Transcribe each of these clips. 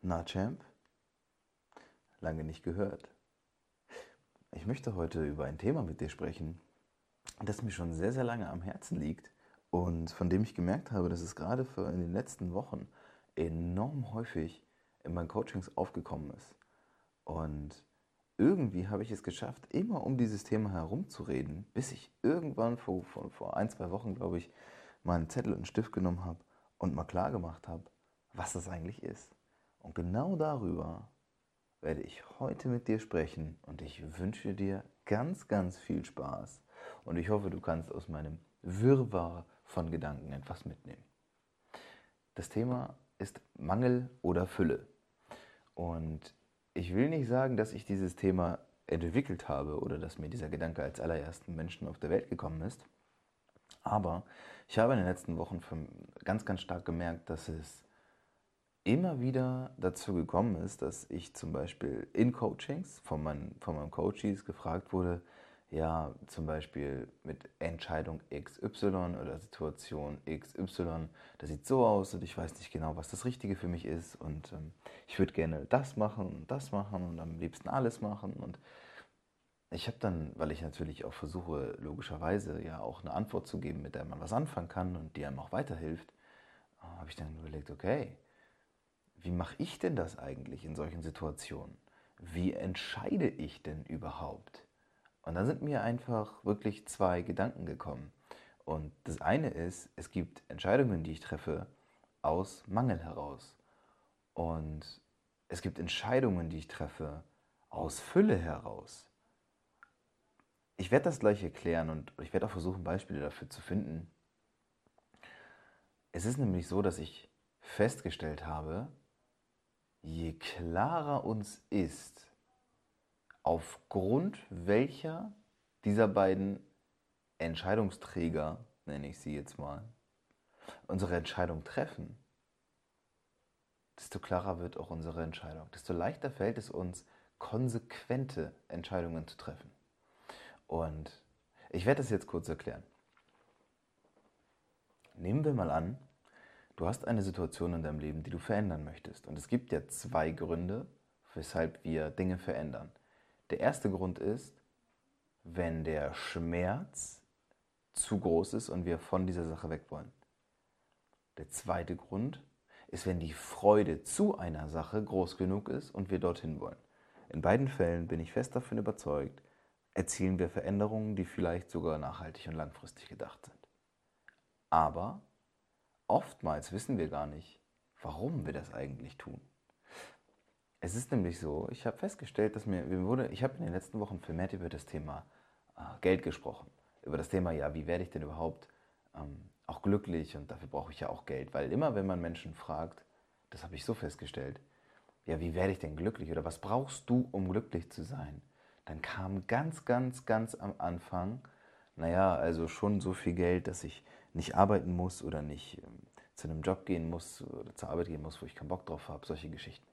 Na, Champ? Lange nicht gehört. Ich möchte heute über ein Thema mit dir sprechen, das mir schon sehr, sehr lange am Herzen liegt und von dem ich gemerkt habe, dass es gerade in den letzten Wochen enorm häufig in meinen Coachings aufgekommen ist. Und irgendwie habe ich es geschafft, immer um dieses Thema herumzureden, bis ich irgendwann vor, vor, vor ein, zwei Wochen, glaube ich, mal einen Zettel und einen Stift genommen habe und mal klar gemacht habe, was das eigentlich ist. Und genau darüber werde ich heute mit dir sprechen und ich wünsche dir ganz, ganz viel Spaß und ich hoffe, du kannst aus meinem Wirrwarr von Gedanken etwas mitnehmen. Das Thema ist Mangel oder Fülle. Und ich will nicht sagen, dass ich dieses Thema entwickelt habe oder dass mir dieser Gedanke als allerersten Menschen auf der Welt gekommen ist. Aber ich habe in den letzten Wochen ganz, ganz stark gemerkt, dass es immer wieder dazu gekommen ist, dass ich zum Beispiel in Coachings von, meinen, von meinen Coaches gefragt wurde, ja, zum Beispiel mit Entscheidung XY oder Situation XY, das sieht so aus und ich weiß nicht genau, was das Richtige für mich ist und ähm, ich würde gerne das machen und das machen und am liebsten alles machen und ich habe dann, weil ich natürlich auch versuche, logischerweise ja auch eine Antwort zu geben, mit der man was anfangen kann und die einem auch weiterhilft, habe ich dann überlegt, okay, wie mache ich denn das eigentlich in solchen Situationen? Wie entscheide ich denn überhaupt? Und da sind mir einfach wirklich zwei Gedanken gekommen. Und das eine ist, es gibt Entscheidungen, die ich treffe aus Mangel heraus. Und es gibt Entscheidungen, die ich treffe aus Fülle heraus. Ich werde das gleich erklären und ich werde auch versuchen, Beispiele dafür zu finden. Es ist nämlich so, dass ich festgestellt habe, je klarer uns ist, aufgrund welcher dieser beiden Entscheidungsträger, nenne ich sie jetzt mal, unsere Entscheidung treffen, desto klarer wird auch unsere Entscheidung. Desto leichter fällt es uns, konsequente Entscheidungen zu treffen. Und ich werde das jetzt kurz erklären. Nehmen wir mal an, Du hast eine Situation in deinem Leben, die du verändern möchtest. Und es gibt ja zwei Gründe, weshalb wir Dinge verändern. Der erste Grund ist, wenn der Schmerz zu groß ist und wir von dieser Sache weg wollen. Der zweite Grund ist, wenn die Freude zu einer Sache groß genug ist und wir dorthin wollen. In beiden Fällen bin ich fest davon überzeugt, erzielen wir Veränderungen, die vielleicht sogar nachhaltig und langfristig gedacht sind. Aber oftmals wissen wir gar nicht, warum wir das eigentlich tun. Es ist nämlich so, ich habe festgestellt, dass mir, mir wurde, ich habe in den letzten Wochen vermehrt über das Thema äh, Geld gesprochen. Über das Thema, ja, wie werde ich denn überhaupt ähm, auch glücklich und dafür brauche ich ja auch Geld. Weil immer, wenn man Menschen fragt, das habe ich so festgestellt, ja, wie werde ich denn glücklich oder was brauchst du, um glücklich zu sein? Dann kam ganz, ganz, ganz am Anfang, naja, also schon so viel Geld, dass ich nicht arbeiten muss oder nicht ähm, zu einem Job gehen muss oder zur Arbeit gehen muss, wo ich keinen Bock drauf habe, solche Geschichten.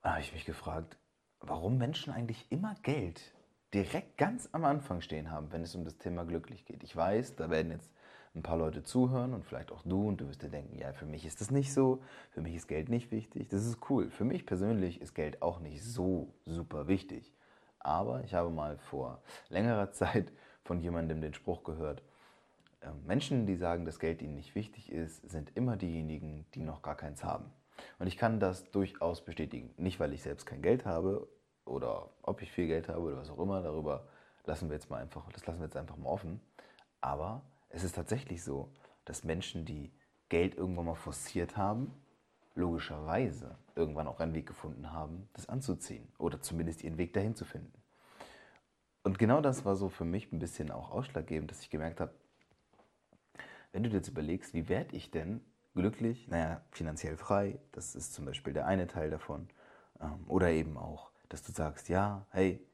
Da habe ich mich gefragt, warum Menschen eigentlich immer Geld direkt ganz am Anfang stehen haben, wenn es um das Thema glücklich geht. Ich weiß, da werden jetzt ein paar Leute zuhören und vielleicht auch du und du wirst dir denken, ja, für mich ist das nicht so, für mich ist Geld nicht wichtig. Das ist cool. Für mich persönlich ist Geld auch nicht so super wichtig. Aber ich habe mal vor längerer Zeit von jemandem den Spruch gehört, ähm, Menschen, die sagen, dass Geld ihnen nicht wichtig ist, sind immer diejenigen, die noch gar keins haben. Und ich kann das durchaus bestätigen. Nicht, weil ich selbst kein Geld habe oder ob ich viel Geld habe oder was auch immer, darüber lassen wir jetzt mal einfach, das lassen wir jetzt einfach mal offen. Aber es ist tatsächlich so, dass Menschen, die Geld irgendwann mal forciert haben, logischerweise irgendwann auch einen Weg gefunden haben, das anzuziehen oder zumindest ihren Weg dahin zu finden. Und genau das war so für mich ein bisschen auch ausschlaggebend, dass ich gemerkt habe, wenn du dir jetzt überlegst, wie werde ich denn glücklich? Naja, finanziell frei, das ist zum Beispiel der eine Teil davon. Ähm, oder eben auch, dass du sagst, ja, hey,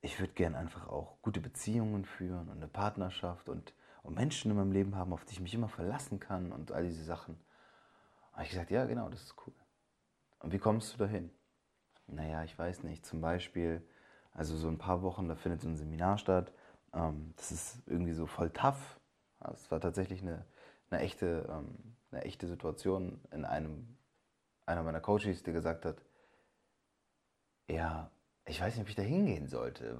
ich würde gern einfach auch gute Beziehungen führen und eine Partnerschaft und, und Menschen in meinem Leben haben, auf die ich mich immer verlassen kann und all diese Sachen. Habe ich gesagt, ja, genau, das ist cool. Und wie kommst du dahin? Naja, ich weiß nicht. Zum Beispiel, also so ein paar Wochen, da findet so ein Seminar statt. Ähm, das ist irgendwie so voll tough. Es war tatsächlich eine, eine, echte, ähm, eine echte Situation in einem, einer meiner Coaches, der gesagt hat, ja, ich weiß nicht, ob ich da hingehen sollte.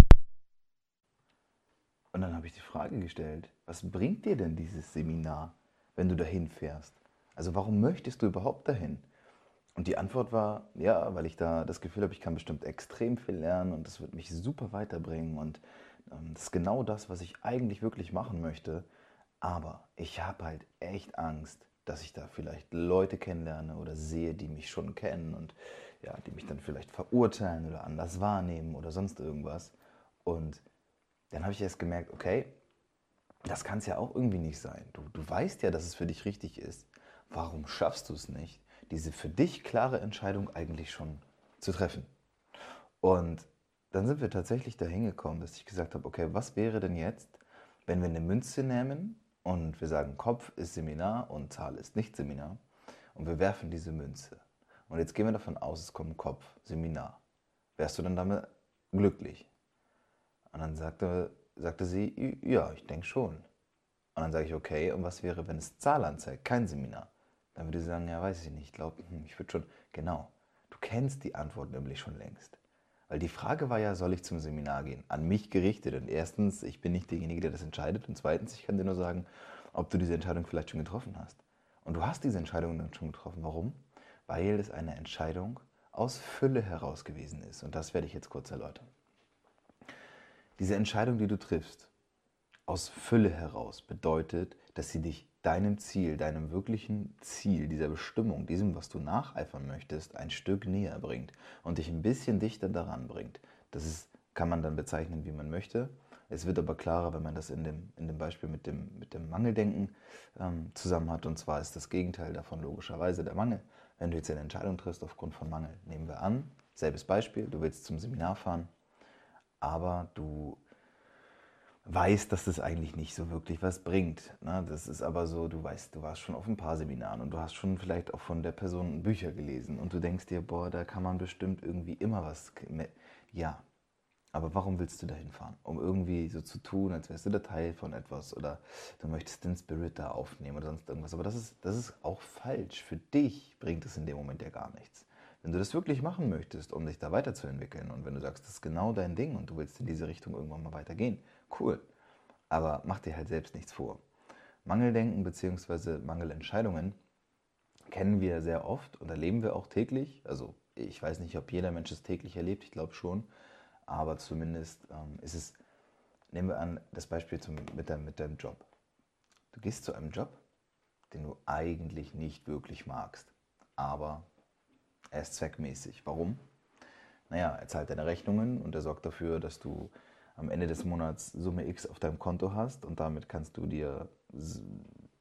Und dann habe ich die Frage gestellt, was bringt dir denn dieses Seminar, wenn du dahin fährst? Also warum möchtest du überhaupt dahin? Und die Antwort war, ja, weil ich da das Gefühl habe, ich kann bestimmt extrem viel lernen und das wird mich super weiterbringen und ähm, das ist genau das, was ich eigentlich wirklich machen möchte. Aber ich habe halt echt Angst, dass ich da vielleicht Leute kennenlerne oder sehe, die mich schon kennen und ja, die mich dann vielleicht verurteilen oder anders wahrnehmen oder sonst irgendwas. Und dann habe ich erst gemerkt, okay, das kann es ja auch irgendwie nicht sein. Du, du weißt ja, dass es für dich richtig ist. Warum schaffst du es nicht, diese für dich klare Entscheidung eigentlich schon zu treffen? Und dann sind wir tatsächlich dahin gekommen, dass ich gesagt habe, okay, was wäre denn jetzt, wenn wir eine Münze nehmen und wir sagen, Kopf ist Seminar und Zahl ist nicht Seminar und wir werfen diese Münze. Und jetzt gehen wir davon aus, es kommt Kopf, Seminar. Wärst du dann damit glücklich? Und dann sagte, sagte sie, ja, ich denke schon. Und dann sage ich, okay, und was wäre, wenn es Zahl anzeigt, kein Seminar? Dann würde sie sagen, ja, weiß ich nicht, ich glaube, hm, ich würde schon, genau. Du kennst die Antwort nämlich schon längst. Weil die Frage war ja, soll ich zum Seminar gehen? An mich gerichtet. Und erstens, ich bin nicht derjenige, der das entscheidet. Und zweitens, ich kann dir nur sagen, ob du diese Entscheidung vielleicht schon getroffen hast. Und du hast diese Entscheidung dann schon getroffen. Warum? Weil es eine Entscheidung aus Fülle heraus gewesen ist. Und das werde ich jetzt kurz erläutern. Diese Entscheidung, die du triffst, aus Fülle heraus, bedeutet, dass sie dich deinem Ziel, deinem wirklichen Ziel, dieser Bestimmung, diesem, was du nacheifern möchtest, ein Stück näher bringt und dich ein bisschen dichter daran bringt. Das ist, kann man dann bezeichnen, wie man möchte. Es wird aber klarer, wenn man das in dem, in dem Beispiel mit dem, mit dem Mangeldenken ähm, zusammen hat. Und zwar ist das Gegenteil davon logischerweise der Mangel. Wenn du jetzt eine Entscheidung triffst aufgrund von Mangel, nehmen wir an, selbes Beispiel, du willst zum Seminar fahren, aber du weißt, dass das eigentlich nicht so wirklich was bringt. Ne? Das ist aber so, du weißt, du warst schon auf ein paar Seminaren und du hast schon vielleicht auch von der Person Bücher gelesen und du denkst dir, boah, da kann man bestimmt irgendwie immer was. Ja, aber warum willst du da hinfahren? Um irgendwie so zu tun, als wärst du der Teil von etwas oder du möchtest den Spirit da aufnehmen oder sonst irgendwas. Aber das ist, das ist auch falsch. Für dich bringt es in dem Moment ja gar nichts. Wenn du das wirklich machen möchtest, um dich da weiterzuentwickeln und wenn du sagst, das ist genau dein Ding und du willst in diese Richtung irgendwann mal weitergehen, cool. Aber mach dir halt selbst nichts vor. Mangeldenken bzw. Mangelentscheidungen kennen wir sehr oft und erleben wir auch täglich. Also ich weiß nicht, ob jeder Mensch es täglich erlebt, ich glaube schon. Aber zumindest ähm, ist es, nehmen wir an, das Beispiel zum, mit, dein, mit deinem Job. Du gehst zu einem Job, den du eigentlich nicht wirklich magst. Aber er ist zweckmäßig. Warum? Naja, er zahlt deine Rechnungen und er sorgt dafür, dass du am Ende des Monats Summe X auf deinem Konto hast und damit kannst du dir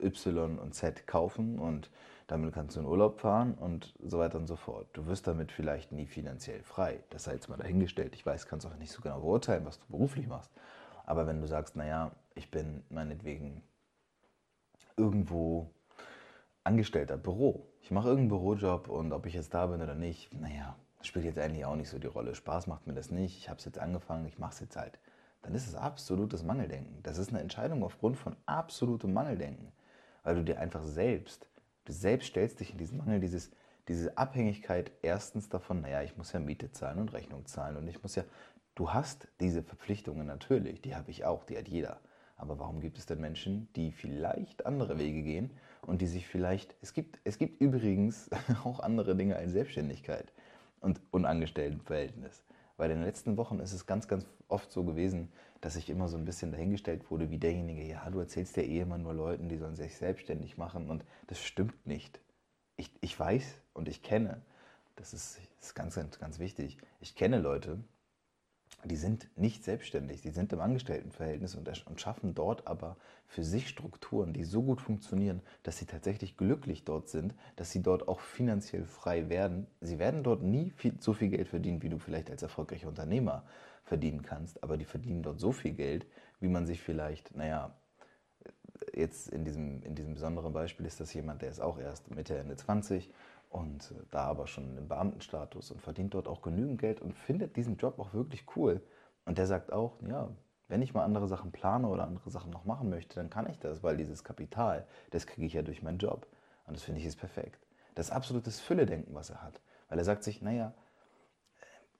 Y und Z kaufen und damit kannst du in Urlaub fahren und so weiter und so fort. Du wirst damit vielleicht nie finanziell frei. Das sei jetzt mal dahingestellt. Ich weiß, kannst auch nicht so genau beurteilen, was du beruflich machst. Aber wenn du sagst, naja, ich bin meinetwegen irgendwo Angestellter, Büro. Ich mache irgendeinen Bürojob und ob ich jetzt da bin oder nicht, naja, spielt jetzt eigentlich auch nicht so die Rolle. Spaß macht mir das nicht. Ich habe es jetzt angefangen, ich mache es jetzt halt. Dann ist es absolutes Mangeldenken. Das ist eine Entscheidung aufgrund von absolutem Mangeldenken. Weil du dir einfach selbst, du selbst stellst dich in diesen Mangel, dieses, diese Abhängigkeit erstens davon, naja, ich muss ja Miete zahlen und Rechnung zahlen und ich muss ja, du hast diese Verpflichtungen natürlich, die habe ich auch, die hat jeder. Aber warum gibt es denn Menschen, die vielleicht andere Wege gehen und die sich vielleicht, es gibt, es gibt übrigens auch andere Dinge als Selbstständigkeit und Unangestelltenverhältnis. Weil in den letzten Wochen ist es ganz, ganz oft so gewesen, dass ich immer so ein bisschen dahingestellt wurde wie derjenige, ja, du erzählst ja eh immer nur Leuten, die sollen sich selbstständig machen und das stimmt nicht. Ich, ich weiß und ich kenne, das ist, ist ganz, ganz, ganz wichtig, ich kenne Leute, die sind nicht selbstständig, die sind im Angestelltenverhältnis und, und schaffen dort aber für sich Strukturen, die so gut funktionieren, dass sie tatsächlich glücklich dort sind, dass sie dort auch finanziell frei werden. Sie werden dort nie viel, so viel Geld verdienen, wie du vielleicht als erfolgreicher Unternehmer verdienen kannst, aber die verdienen dort so viel Geld, wie man sich vielleicht, naja, jetzt in diesem, in diesem besonderen Beispiel ist das jemand, der ist auch erst Mitte, Ende 20 und äh, da aber schon im Beamtenstatus und verdient dort auch genügend Geld und findet diesen Job auch wirklich cool. Und der sagt auch, ja, wenn ich mal andere Sachen plane oder andere Sachen noch machen möchte, dann kann ich das, weil dieses Kapital, das kriege ich ja durch meinen Job. Und das finde ich ist perfekt. Das ist absolutes Fülle-Denken, was er hat. Weil er sagt sich, naja,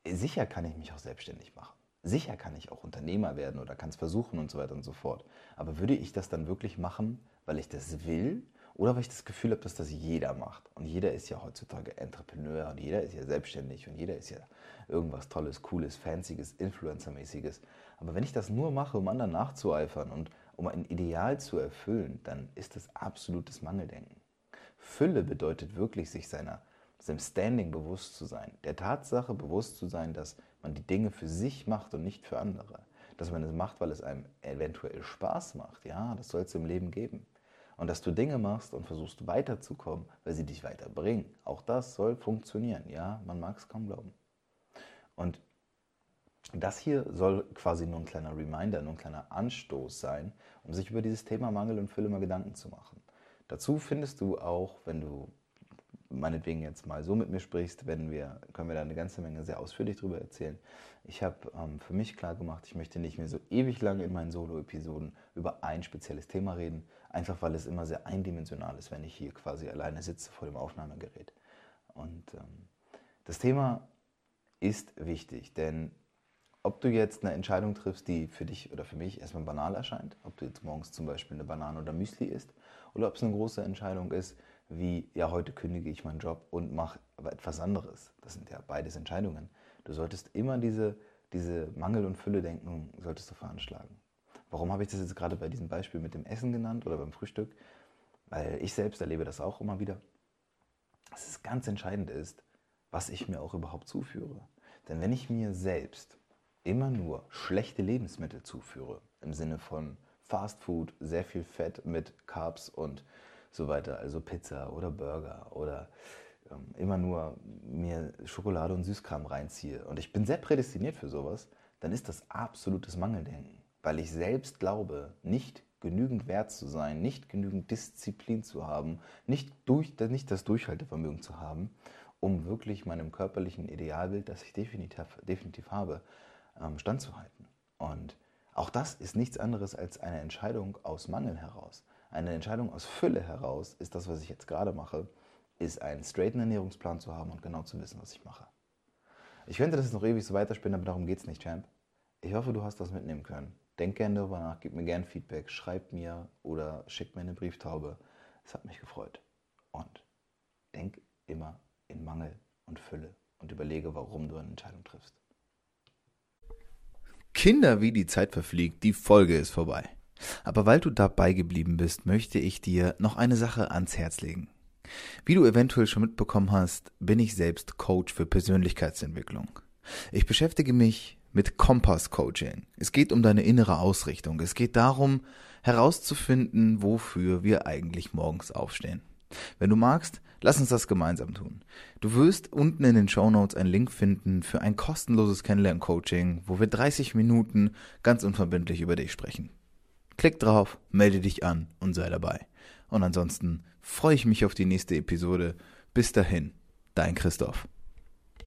äh, sicher kann ich mich auch selbstständig machen. Sicher kann ich auch Unternehmer werden oder kann es versuchen und so weiter und so fort. Aber würde ich das dann wirklich machen, weil ich das will oder weil ich das Gefühl habe, dass das jeder macht. Und jeder ist ja heutzutage Entrepreneur und jeder ist ja selbstständig und jeder ist ja irgendwas Tolles, Cooles, Fancyes, Influencer-mäßiges. Aber wenn ich das nur mache, um anderen nachzueifern und um ein Ideal zu erfüllen, dann ist das absolutes Mangeldenken. Fülle bedeutet wirklich, sich seiner, seinem Standing bewusst zu sein, der Tatsache bewusst zu sein, dass man die Dinge für sich macht und nicht für andere. Dass man es macht, weil es einem eventuell Spaß macht. Ja, das soll es im Leben geben und dass du Dinge machst und versuchst weiterzukommen, weil sie dich weiterbringen. Auch das soll funktionieren. Ja, man mag es kaum glauben. Und das hier soll quasi nur ein kleiner Reminder, nur ein kleiner Anstoß sein, um sich über dieses Thema Mangel und Fülle mal Gedanken zu machen. Dazu findest du auch, wenn du meinetwegen jetzt mal so mit mir sprichst, wenn wir, können wir da eine ganze Menge sehr ausführlich drüber erzählen. Ich habe ähm, für mich klar gemacht, ich möchte nicht mehr so ewig lange in meinen Solo-Episoden über ein spezielles Thema reden, einfach weil es immer sehr eindimensional ist, wenn ich hier quasi alleine sitze vor dem Aufnahmegerät. Und ähm, das Thema ist wichtig, denn ob du jetzt eine Entscheidung triffst, die für dich oder für mich erstmal banal erscheint, ob du jetzt morgens zum Beispiel eine Banane oder Müsli isst, oder ob es eine große Entscheidung ist, wie, ja, heute kündige ich meinen Job und mache etwas anderes. Das sind ja beides Entscheidungen. Du solltest immer diese, diese Mangel- und Fülle-Denken solltest du veranschlagen. Warum habe ich das jetzt gerade bei diesem Beispiel mit dem Essen genannt oder beim Frühstück? Weil ich selbst erlebe das auch immer wieder. Dass es ganz entscheidend ist, was ich mir auch überhaupt zuführe. Denn wenn ich mir selbst immer nur schlechte Lebensmittel zuführe, im Sinne von Fast Food, sehr viel Fett mit Carbs und so weiter, also Pizza oder Burger oder ähm, immer nur mir Schokolade und Süßkram reinziehe und ich bin sehr prädestiniert für sowas, dann ist das absolutes Mangeldenken, weil ich selbst glaube, nicht genügend wert zu sein, nicht genügend Disziplin zu haben, nicht, durch, nicht das Durchhaltevermögen zu haben, um wirklich meinem körperlichen Idealbild, das ich definitiv, definitiv habe, ähm, standzuhalten. Und auch das ist nichts anderes als eine Entscheidung aus Mangel heraus. Eine Entscheidung aus Fülle heraus ist das, was ich jetzt gerade mache, ist einen straighten Ernährungsplan zu haben und genau zu wissen, was ich mache. Ich könnte das noch ewig so weiterspinnen, aber darum geht es nicht, Champ. Ich hoffe, du hast was mitnehmen können. Denk gerne darüber nach, gib mir gerne Feedback, schreib mir oder schick mir eine Brieftaube. Es hat mich gefreut. Und denk immer in Mangel und Fülle und überlege, warum du eine Entscheidung triffst. Kinder, wie die Zeit verfliegt, die Folge ist vorbei. Aber weil du dabei geblieben bist, möchte ich dir noch eine Sache ans Herz legen. Wie du eventuell schon mitbekommen hast, bin ich selbst Coach für Persönlichkeitsentwicklung. Ich beschäftige mich mit Kompass Coaching. Es geht um deine innere Ausrichtung. Es geht darum, herauszufinden, wofür wir eigentlich morgens aufstehen. Wenn du magst, lass uns das gemeinsam tun. Du wirst unten in den Show Notes einen Link finden für ein kostenloses Kennenlern-Coaching, wo wir 30 Minuten ganz unverbindlich über dich sprechen. Klick drauf, melde dich an und sei dabei. Und ansonsten freue ich mich auf die nächste Episode. Bis dahin, dein Christoph.